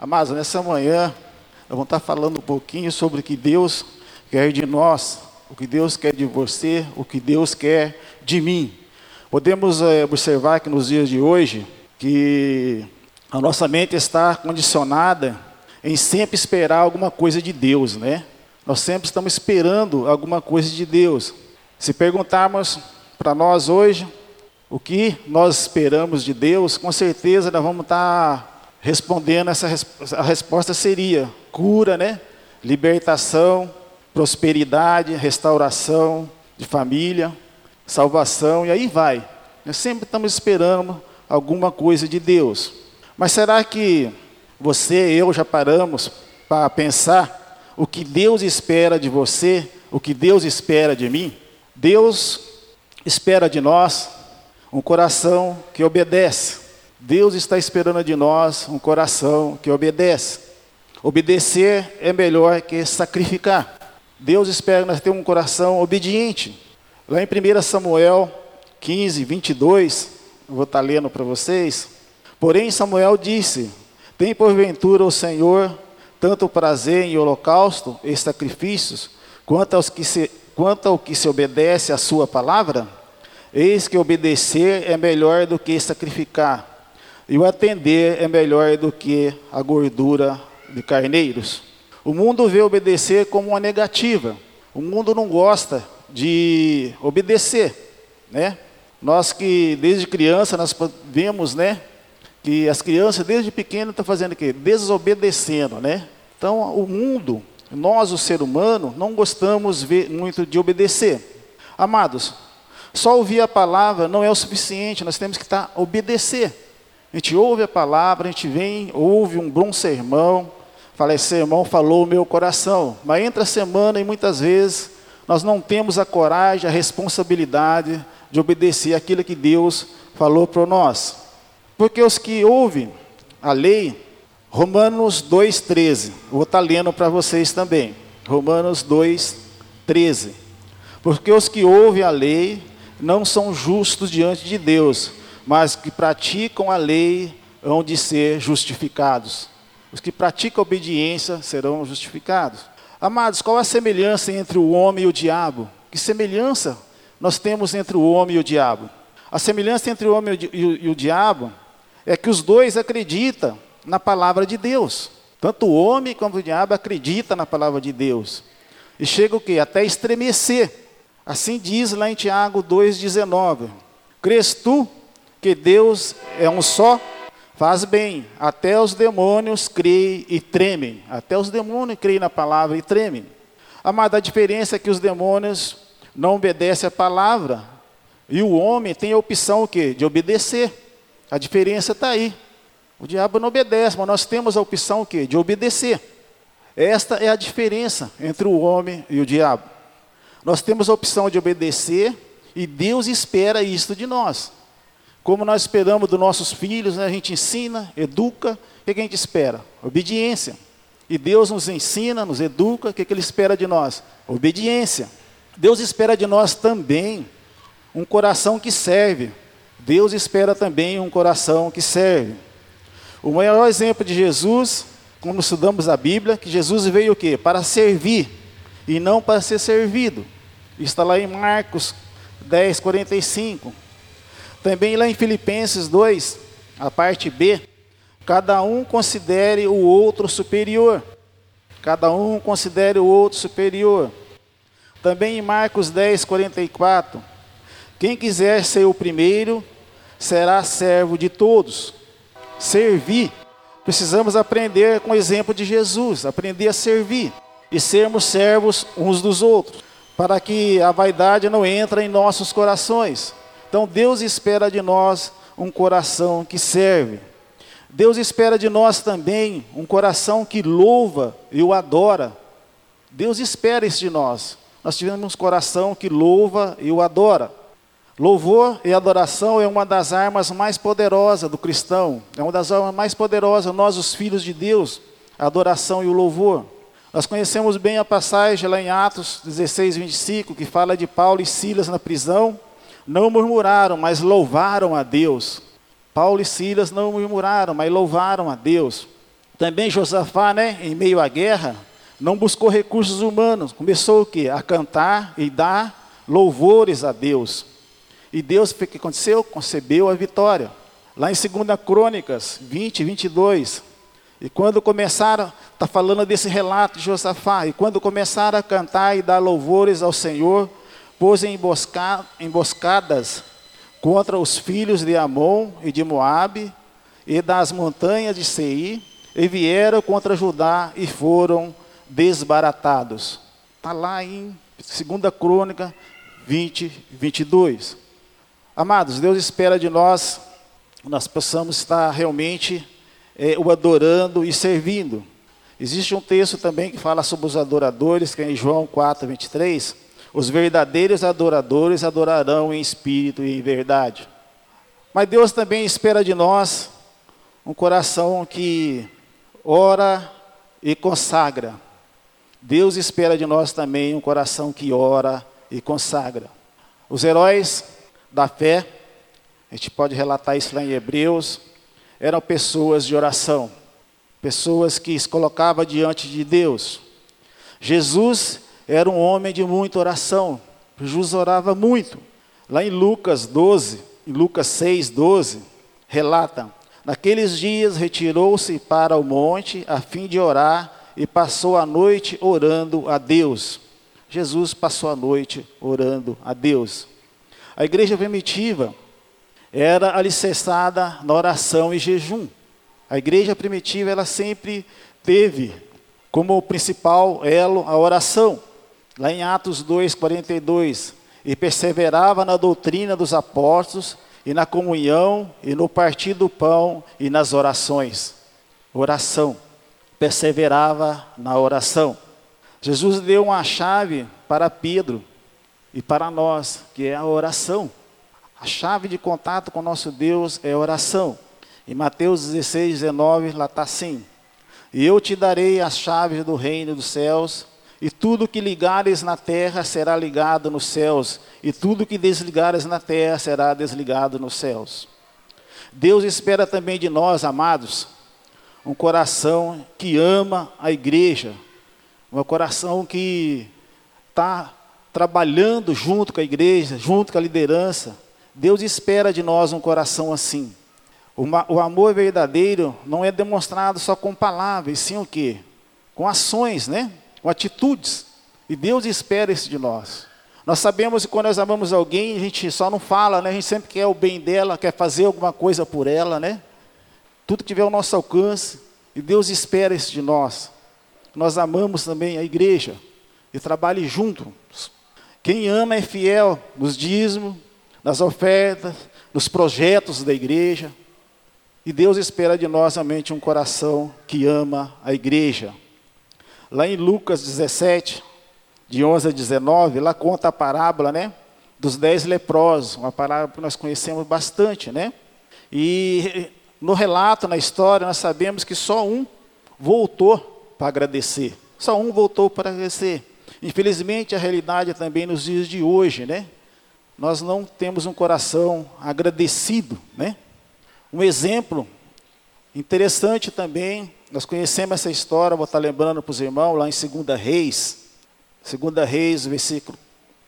Amados, nessa manhã, nós vamos estar falando um pouquinho sobre o que Deus quer de nós, o que Deus quer de você, o que Deus quer de mim. Podemos é, observar que nos dias de hoje, que a nossa mente está condicionada em sempre esperar alguma coisa de Deus, né? Nós sempre estamos esperando alguma coisa de Deus. Se perguntarmos para nós hoje o que nós esperamos de Deus, com certeza nós vamos estar respondendo essa a resposta seria cura, né? Libertação, prosperidade, restauração de família, salvação e aí vai. Nós sempre estamos esperando alguma coisa de Deus. Mas será que você e eu já paramos para pensar o que Deus espera de você, o que Deus espera de mim? Deus espera de nós um coração que obedece. Deus está esperando de nós um coração que obedece. Obedecer é melhor que sacrificar. Deus espera nós ter um coração obediente. Lá em 1 Samuel 15, 22, eu vou estar lendo para vocês. Porém, Samuel disse: Tem porventura o Senhor tanto prazer em holocausto e sacrifícios, quanto, aos que se, quanto ao que se obedece à sua palavra? Eis que obedecer é melhor do que sacrificar e o atender é melhor do que a gordura de carneiros. O mundo vê obedecer como uma negativa. O mundo não gosta de obedecer, né? Nós que desde criança nós vemos, né, que as crianças desde pequeno estão fazendo o quê? Desobedecendo, né? Então o mundo, nós o ser humano, não gostamos muito de obedecer. Amados, só ouvir a palavra não é o suficiente, nós temos que estar obedecer. A gente ouve a palavra, a gente vem, ouve um bom sermão, fala, esse sermão falou o meu coração. Mas entra a semana e muitas vezes nós não temos a coragem, a responsabilidade de obedecer aquilo que Deus falou para nós. Porque os que ouvem a lei, Romanos 2,13, vou estar lendo para vocês também. Romanos 2,13. Porque os que ouvem a lei não são justos diante de Deus, mas que praticam a lei hão de ser justificados. Os que praticam a obediência serão justificados. Amados, qual a semelhança entre o homem e o diabo? Que semelhança nós temos entre o homem e o diabo? A semelhança entre o homem e o, diabo é que os dois acreditam na palavra de Deus. Tanto o homem como o diabo acreditam na palavra de Deus. E chega o quê? Até estremecer. Assim diz lá em Tiago 2,19. Crês tu que Deus é um só, faz bem. Até os demônios creem e tremem. Até os demônios creem na palavra e tremem. Amada, a diferença é que os demônios não obedecem a palavra. E o homem tem a opção o quê? De obedecer. A diferença está aí. O diabo não obedece, mas nós temos a opção o quê? De obedecer. Esta é a diferença entre o homem e o diabo. Nós temos a opção de obedecer e Deus espera isto de nós. Como nós esperamos dos nossos filhos, né? a gente ensina, educa, o que, a gente espera? Obediência. E Deus nos ensina, nos educa, o que, que Ele espera de nós? Obediência. Deus espera de nós também um coração que serve. Deus espera também um coração que serve. O maior exemplo de Jesus, quando estudamos a Bíblia, que Jesus veio o quê? Para servir e não para ser servido. Está lá em Marcos 10, 45. Também lá em Filipenses 2, a parte B, cada um considere o outro superior. Cada um considere o outro superior. Também em Marcos 10, 44, quem quiser ser o primeiro, será servo de todos. Servir. Precisamos aprender com o exemplo de Jesus, aprender a servir e sermos servos uns dos outros, para que a vaidade não entre em nossos corações. Então Deus espera de nós um coração que serve. Deus espera de nós também um coração que louva e o adora. Deus espera isso de nós. Nós tivemos um coração que louva e o adora. Louvor e adoração é uma das armas mais poderosas do cristão. É uma das armas mais poderosas, nós, os filhos de Deus, a adoração e o louvor. Nós conhecemos bem a passagem lá em Atos 16, 25, que fala de Paulo e Silas na prisão não murmuraram, mas louvaram a Deus. Paulo e Silas não murmuraram, mas louvaram a Deus. Também Josafá, né, em meio à guerra, não buscou recursos humanos. Começou o quê? A cantar e dar louvores a Deus. E Deus, o que aconteceu? Concebeu a vitória. Lá em 2 Crônicas 20, 22. E quando começaram, está falando desse relato de Josafá, e quando começaram a cantar e dar louvores ao Senhor, pôs emboscadas contra os filhos de Amon e de Moabe e das montanhas de Seir, e vieram contra Judá e foram desbaratados. Está lá em 2 Crônica 20, 22. Amados, Deus espera de nós nós possamos estar realmente é, o adorando e servindo. Existe um texto também que fala sobre os adoradores, que é em João 4, 23. Os verdadeiros adoradores adorarão em espírito e em verdade. Mas Deus também espera de nós um coração que ora e consagra. Deus espera de nós também um coração que ora e consagra. Os heróis da fé, a gente pode relatar isso lá em Hebreus, eram pessoas de oração, pessoas que se colocavam diante de Deus. Jesus era um homem de muita oração, Jesus orava muito. Lá em Lucas 12, em Lucas 6, 12, relata: Naqueles dias retirou-se para o monte a fim de orar e passou a noite orando a Deus. Jesus passou a noite orando a Deus. A igreja primitiva era alicerçada na oração e jejum. A igreja primitiva ela sempre teve como principal elo a oração. Lá em Atos 2:42, e perseverava na doutrina dos apóstolos e na comunhão e no partir do pão e nas orações. Oração perseverava na oração. Jesus deu uma chave para Pedro e para nós, que é a oração. A chave de contato com nosso Deus é a oração. Em Mateus 16, 19, lá está assim: E eu te darei as chaves do reino dos céus, e tudo que ligares na terra será ligado nos céus, e tudo que desligares na terra será desligado nos céus. Deus espera também de nós, amados, um coração que ama a igreja, um coração que está trabalhando junto com a igreja, junto com a liderança. Deus espera de nós um coração assim. O, amor verdadeiro não é demonstrado só com palavras, sim o quê? Com ações, né? Com atitudes. E Deus espera isso de nós. Nós sabemos que quando nós amamos alguém, a gente só não fala, né? A gente sempre quer o bem dela, quer fazer alguma coisa por ela, né? tudo que tiver ao nosso alcance, e Deus espera isso de nós. Nós amamos também a igreja e trabalhe juntos. Quem ama é fiel nos dízimos, nas ofertas, nos projetos da igreja. E Deus espera de nós somente um coração que ama a igreja. Lá em Lucas 17, de 11 a 19, lá conta a parábola, né? Dos dez leprosos, uma parábola que nós conhecemos bastante, né? E no relato, na história, nós sabemos que só um voltou para agradecer. Só um voltou para agradecer. Infelizmente, a realidade também nos dias de hoje, né? Nós não temos um coração agradecido, né? Um exemplo interessante também, nós conhecemos essa história, vou estar lembrando para os irmãos, lá em 2 Reis, 2 Reis, versículo,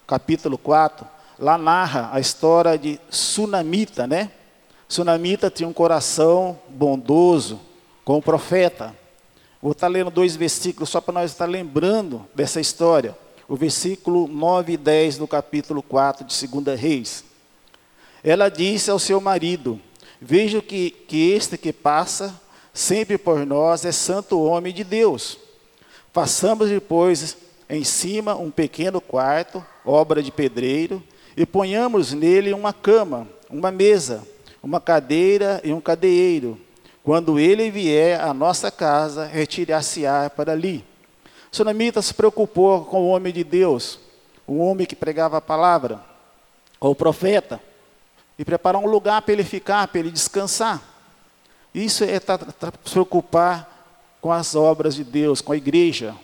capítulo 4, lá narra a história de Sunamita, né? Sunamita tinha um coração bondoso, com o profeta. Vou estar lendo dois versículos só para nós estar lembrando dessa história. O versículo 9 e 10 do capítulo 4 de 2 Reis. Ela disse ao seu marido: Vejo que, que este que passa sempre por nós é santo homem de Deus. Façamos depois em cima um pequeno quarto, obra de pedreiro, e ponhamos nele uma cama, uma mesa, uma cadeira e um cadeiro. Quando ele vier à nossa casa, retirar-se-á para ali. O Sunamita se preocupou com o homem de Deus, o homem que pregava a palavra, com o profeta, e preparou um lugar para ele ficar, para ele descansar. Isso é tá, tá, se preocupar com as obras de Deus, com a igreja.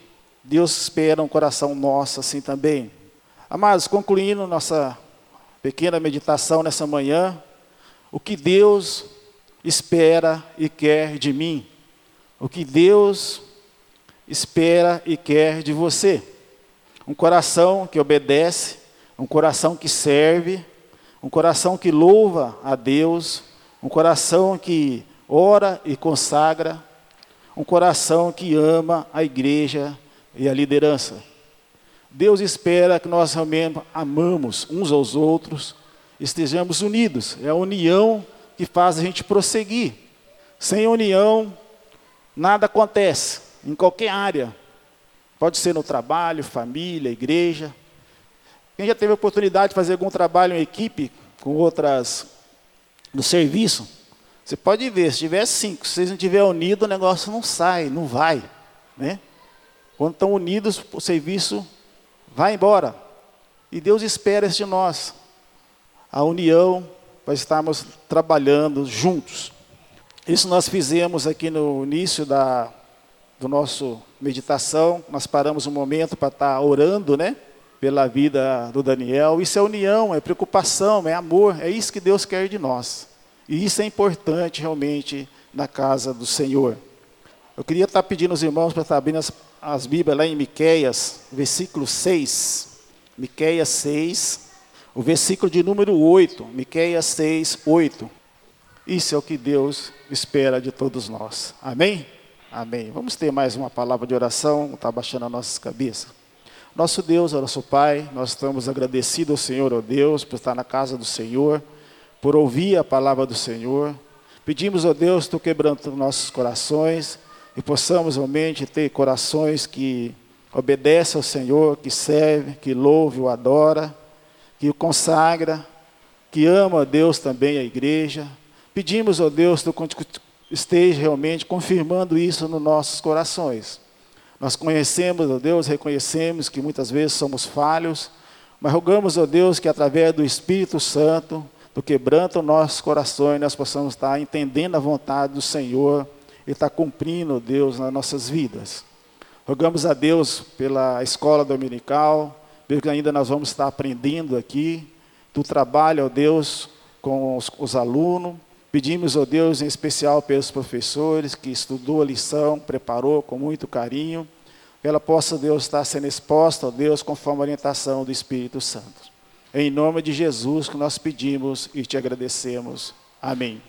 Deus espera um coração nosso assim também. Amados, concluindo nossa pequena meditação nessa manhã, o que Deus espera e quer de mim. o que Deus espera e quer de você. Um coração que obedece, um coração que serve, um coração que louva a Deus, um coração que ora e consagra, um coração que ama a igreja e a liderança. Deus espera que nós realmente amamos uns aos outros, estejamos unidos. É a união que faz a gente prosseguir. Sem união, nada acontece, em qualquer área. Pode ser no trabalho, família, igreja. Quem já teve a oportunidade de fazer algum trabalho em equipe com outras no serviço, você pode ver, se tiver cinco, se vocês não estiver unidos, o negócio não sai, não vai. Né? Quando estão unidos, o serviço vai embora. E Deus espera isso de nós. A união para estarmos trabalhando juntos. Isso nós fizemos aqui no início da do nosso meditação. Nós paramos um momento para estar orando, né? Pela vida do Daniel. Isso é união, é preocupação, é amor. É isso que Deus quer de nós. E isso é importante realmente na casa do Senhor. Eu queria estar pedindo aos irmãos para estar abrindo as, as Bíblias lá em Miqueias, versículo 6. Miqueias 6, o versículo de número 8, Miqueias 6, 8. Isso é o que Deus espera de todos nós. Amém? Amém. Vamos ter mais uma palavra de oração, está baixando as nossas cabeças. Nosso Deus, nosso Pai, nós estamos agradecidos ao Senhor, ó Deus, por estar na casa do Senhor, por ouvir a palavra do Senhor. Pedimos, ó Deus, tu quebrando nossos corações e possamos realmente ter corações que obedecem ao Senhor, que serve, que louve, o adora que o consagra, que ama a Deus também a igreja. Pedimos, ó Deus, que esteja realmente confirmando isso nos nossos corações. Nós conhecemos, ó Deus, reconhecemos que muitas vezes somos falhos, mas rogamos, ó Deus, que através do Espírito Santo, do quebranto nossos corações, nós possamos estar entendendo a vontade do Senhor e estar cumprindo, ó Deus, nas nossas vidas. Rogamos a Deus pela escola dominical, porque ainda nós vamos estar aprendendo aqui. Tu trabalha, ó Deus, com os, os alunos. Pedimos, ó Deus, em especial pelos professores que estudou a lição, preparou com muito carinho. Que ela possa, Deus, estar sendo exposta, ó Deus, conforme a orientação do Espírito Santo. Em nome de Jesus que nós pedimos e te agradecemos. Amém.